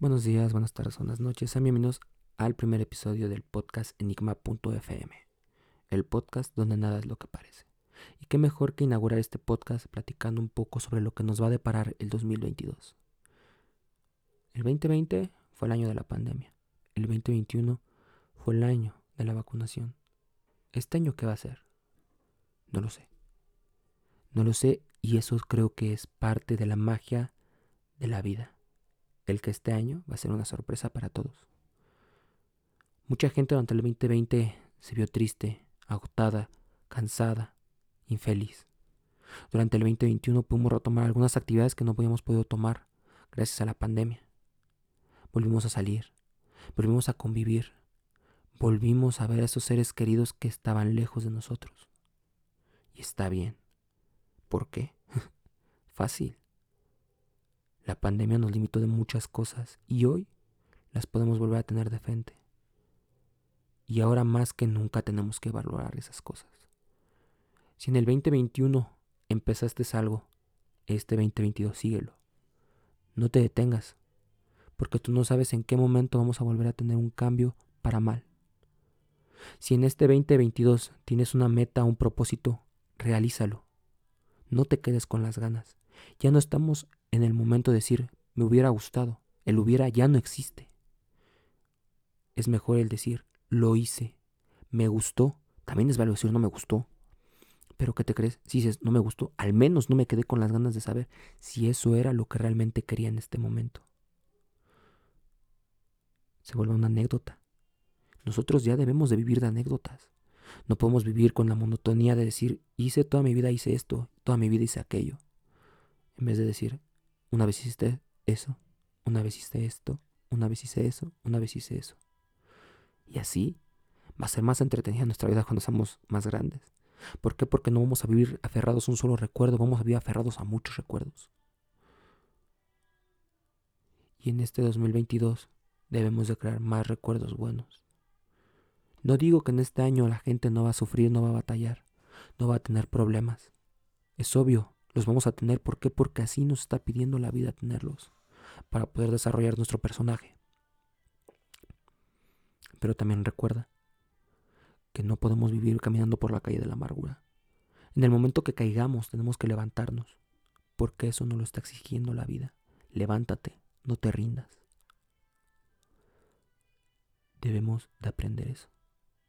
Buenos días, buenas tardes, buenas noches. Sean bienvenidos al primer episodio del podcast Enigma.fm, el podcast donde nada es lo que parece. Y qué mejor que inaugurar este podcast platicando un poco sobre lo que nos va a deparar el 2022. El 2020 fue el año de la pandemia. El 2021 fue el año de la vacunación. ¿Este año qué va a ser? No lo sé. No lo sé y eso creo que es parte de la magia de la vida el que este año va a ser una sorpresa para todos. Mucha gente durante el 2020 se vio triste, agotada, cansada, infeliz. Durante el 2021 pudimos retomar algunas actividades que no habíamos podido tomar gracias a la pandemia. Volvimos a salir, volvimos a convivir, volvimos a ver a esos seres queridos que estaban lejos de nosotros. Y está bien. ¿Por qué? Fácil. La pandemia nos limitó de muchas cosas y hoy las podemos volver a tener de frente. Y ahora más que nunca tenemos que valorar esas cosas. Si en el 2021 empezaste algo, este 2022 síguelo. No te detengas, porque tú no sabes en qué momento vamos a volver a tener un cambio para mal. Si en este 2022 tienes una meta, un propósito, realízalo. No te quedes con las ganas. Ya no estamos en el momento de decir, me hubiera gustado. El hubiera ya no existe. Es mejor el decir, lo hice, me gustó. También es válido decir, no me gustó. Pero ¿qué te crees? Si dices, no me gustó, al menos no me quedé con las ganas de saber si eso era lo que realmente quería en este momento. Se vuelve una anécdota. Nosotros ya debemos de vivir de anécdotas. No podemos vivir con la monotonía de decir, hice toda mi vida, hice esto, toda mi vida hice aquello. En vez de decir, una vez hiciste eso, una vez hiciste esto, una vez hice eso, una vez hice eso. Y así va a ser más entretenida nuestra vida cuando seamos más grandes. ¿Por qué? Porque no vamos a vivir aferrados a un solo recuerdo, vamos a vivir aferrados a muchos recuerdos. Y en este 2022 debemos de crear más recuerdos buenos. No digo que en este año la gente no va a sufrir, no va a batallar, no va a tener problemas. Es obvio, los vamos a tener. ¿Por qué? Porque así nos está pidiendo la vida tenerlos para poder desarrollar nuestro personaje. Pero también recuerda que no podemos vivir caminando por la calle de la amargura. En el momento que caigamos tenemos que levantarnos, porque eso no lo está exigiendo la vida. Levántate, no te rindas. Debemos de aprender eso,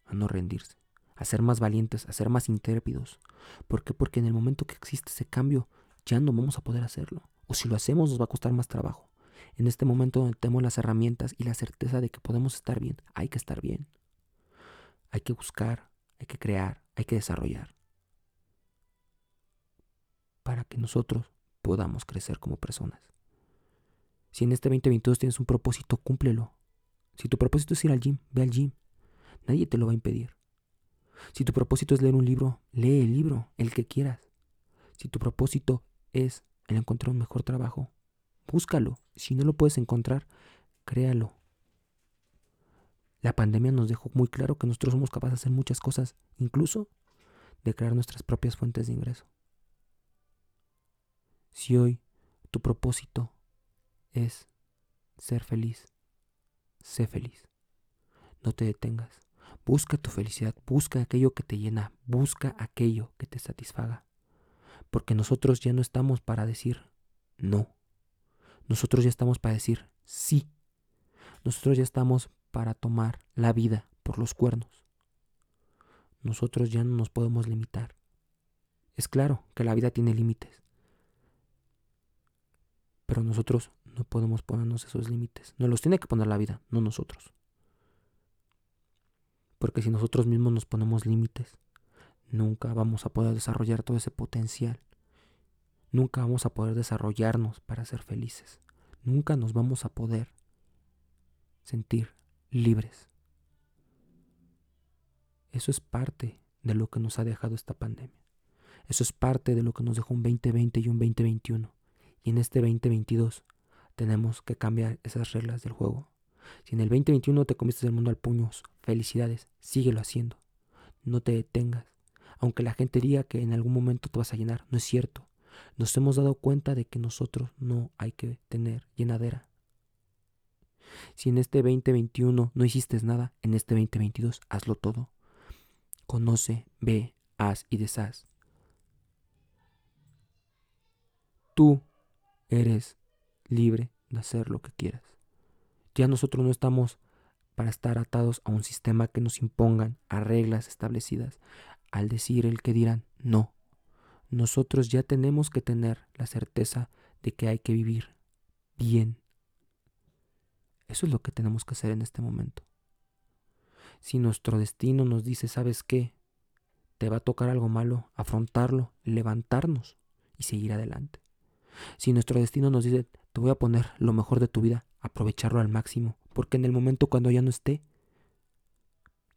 a no rendirse a ser más valientes, a ser más intrépidos. ¿Por qué? Porque en el momento que existe ese cambio, ya no vamos a poder hacerlo. O si lo hacemos, nos va a costar más trabajo. En este momento donde tenemos las herramientas y la certeza de que podemos estar bien, hay que estar bien. Hay que buscar, hay que crear, hay que desarrollar. Para que nosotros podamos crecer como personas. Si en este 2022 tienes un propósito, cúmplelo. Si tu propósito es ir al gym, ve al gym. Nadie te lo va a impedir. Si tu propósito es leer un libro, lee el libro, el que quieras. Si tu propósito es el encontrar un mejor trabajo, búscalo. Si no lo puedes encontrar, créalo. La pandemia nos dejó muy claro que nosotros somos capaces de hacer muchas cosas, incluso de crear nuestras propias fuentes de ingreso. Si hoy tu propósito es ser feliz, sé feliz. No te detengas. Busca tu felicidad, busca aquello que te llena, busca aquello que te satisfaga. Porque nosotros ya no estamos para decir no. Nosotros ya estamos para decir sí. Nosotros ya estamos para tomar la vida por los cuernos. Nosotros ya no nos podemos limitar. Es claro que la vida tiene límites. Pero nosotros no podemos ponernos esos límites. Nos los tiene que poner la vida, no nosotros. Porque si nosotros mismos nos ponemos límites, nunca vamos a poder desarrollar todo ese potencial. Nunca vamos a poder desarrollarnos para ser felices. Nunca nos vamos a poder sentir libres. Eso es parte de lo que nos ha dejado esta pandemia. Eso es parte de lo que nos dejó un 2020 y un 2021. Y en este 2022 tenemos que cambiar esas reglas del juego. Si en el 2021 te comiste el mundo al puños, felicidades, síguelo haciendo. No te detengas. Aunque la gente diga que en algún momento te vas a llenar, no es cierto. Nos hemos dado cuenta de que nosotros no hay que tener llenadera. Si en este 2021 no hiciste nada, en este 2022 hazlo todo. Conoce, ve, haz y deshaz. Tú eres libre de hacer lo que quieras. Ya nosotros no estamos para estar atados a un sistema que nos impongan, a reglas establecidas, al decir el que dirán, no. Nosotros ya tenemos que tener la certeza de que hay que vivir bien. Eso es lo que tenemos que hacer en este momento. Si nuestro destino nos dice, ¿sabes qué? Te va a tocar algo malo, afrontarlo, levantarnos y seguir adelante. Si nuestro destino nos dice, te voy a poner lo mejor de tu vida, aprovecharlo al máximo, porque en el momento cuando ya no esté,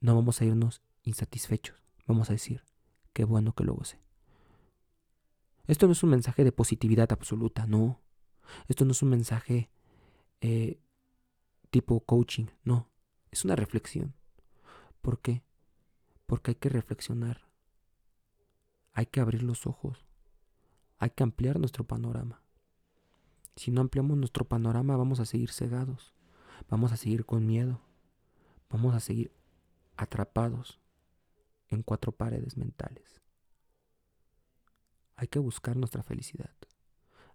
no vamos a irnos insatisfechos, vamos a decir, qué bueno que lo gocé. Esto no es un mensaje de positividad absoluta, no. Esto no es un mensaje eh, tipo coaching, no. Es una reflexión. ¿Por qué? Porque hay que reflexionar. Hay que abrir los ojos. Hay que ampliar nuestro panorama. Si no ampliamos nuestro panorama vamos a seguir cegados. Vamos a seguir con miedo. Vamos a seguir atrapados en cuatro paredes mentales. Hay que buscar nuestra felicidad.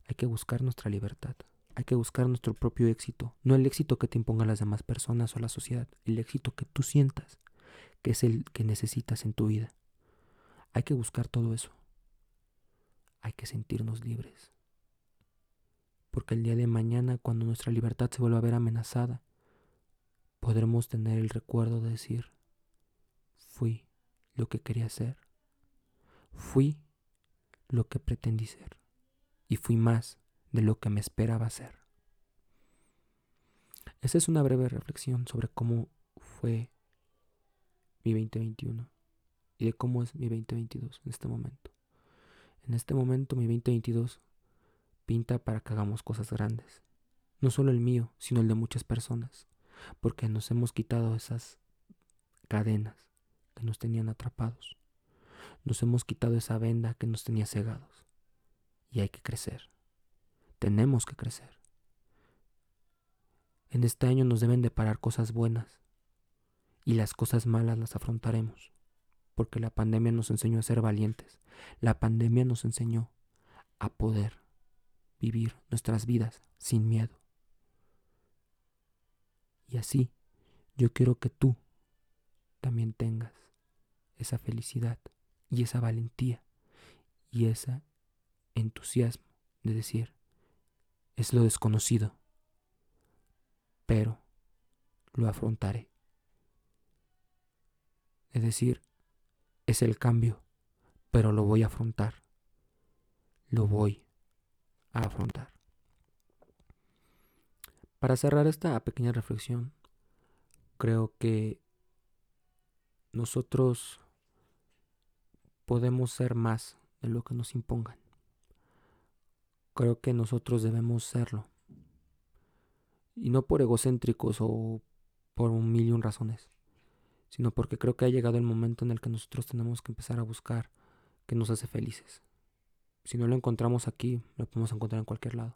Hay que buscar nuestra libertad. Hay que buscar nuestro propio éxito. No el éxito que te impongan las demás personas o la sociedad. El éxito que tú sientas, que es el que necesitas en tu vida. Hay que buscar todo eso. Hay que sentirnos libres. Porque el día de mañana, cuando nuestra libertad se vuelva a ver amenazada, podremos tener el recuerdo de decir, fui lo que quería ser. Fui lo que pretendí ser y fui más de lo que me esperaba ser. Esa es una breve reflexión sobre cómo fue mi 2021 y de cómo es mi 2022 en este momento. En este momento mi 2022 pinta para que hagamos cosas grandes. No solo el mío, sino el de muchas personas, porque nos hemos quitado esas cadenas que nos tenían atrapados. Nos hemos quitado esa venda que nos tenía cegados. Y hay que crecer. Tenemos que crecer. En este año nos deben de parar cosas buenas. Y las cosas malas las afrontaremos. Porque la pandemia nos enseñó a ser valientes. La pandemia nos enseñó a poder vivir nuestras vidas sin miedo. Y así, yo quiero que tú también tengas esa felicidad y esa valentía y ese entusiasmo de decir, es lo desconocido, pero lo afrontaré. Es decir, es el cambio, pero lo voy a afrontar. Lo voy a afrontar. Para cerrar esta pequeña reflexión, creo que nosotros podemos ser más de lo que nos impongan. Creo que nosotros debemos serlo. Y no por egocéntricos o por un millón razones, sino porque creo que ha llegado el momento en el que nosotros tenemos que empezar a buscar que nos hace felices. Si no lo encontramos aquí, lo podemos encontrar en cualquier lado.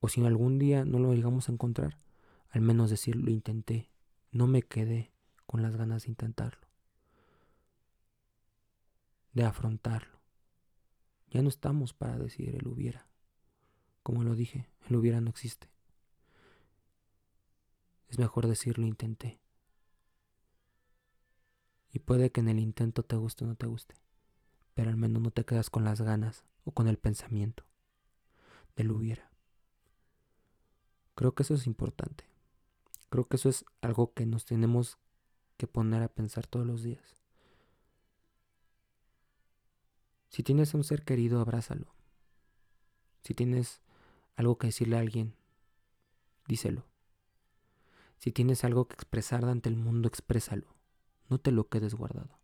O si algún día no lo llegamos a encontrar, al menos decir lo intenté, no me quedé con las ganas de intentarlo de afrontarlo. Ya no estamos para decir el hubiera. Como lo dije, el hubiera no existe. Es mejor decir lo intenté. Y puede que en el intento te guste o no te guste, pero al menos no te quedas con las ganas o con el pensamiento del hubiera. Creo que eso es importante. Creo que eso es algo que nos tenemos que poner a pensar todos los días. Si tienes un ser querido, abrázalo. Si tienes algo que decirle a alguien, díselo. Si tienes algo que expresar ante el mundo, exprésalo. No te lo quedes guardado.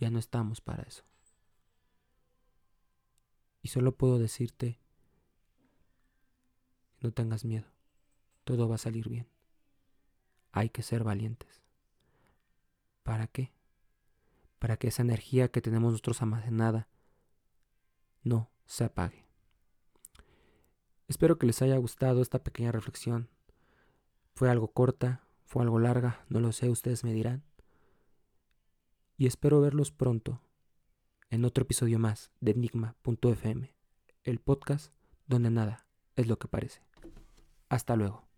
Ya no estamos para eso. Y solo puedo decirte, no tengas miedo. Todo va a salir bien. Hay que ser valientes. ¿Para qué? para que esa energía que tenemos nosotros almacenada no se apague. Espero que les haya gustado esta pequeña reflexión. Fue algo corta, fue algo larga, no lo sé, ustedes me dirán. Y espero verlos pronto en otro episodio más de Enigma.fm, el podcast donde nada es lo que parece. Hasta luego.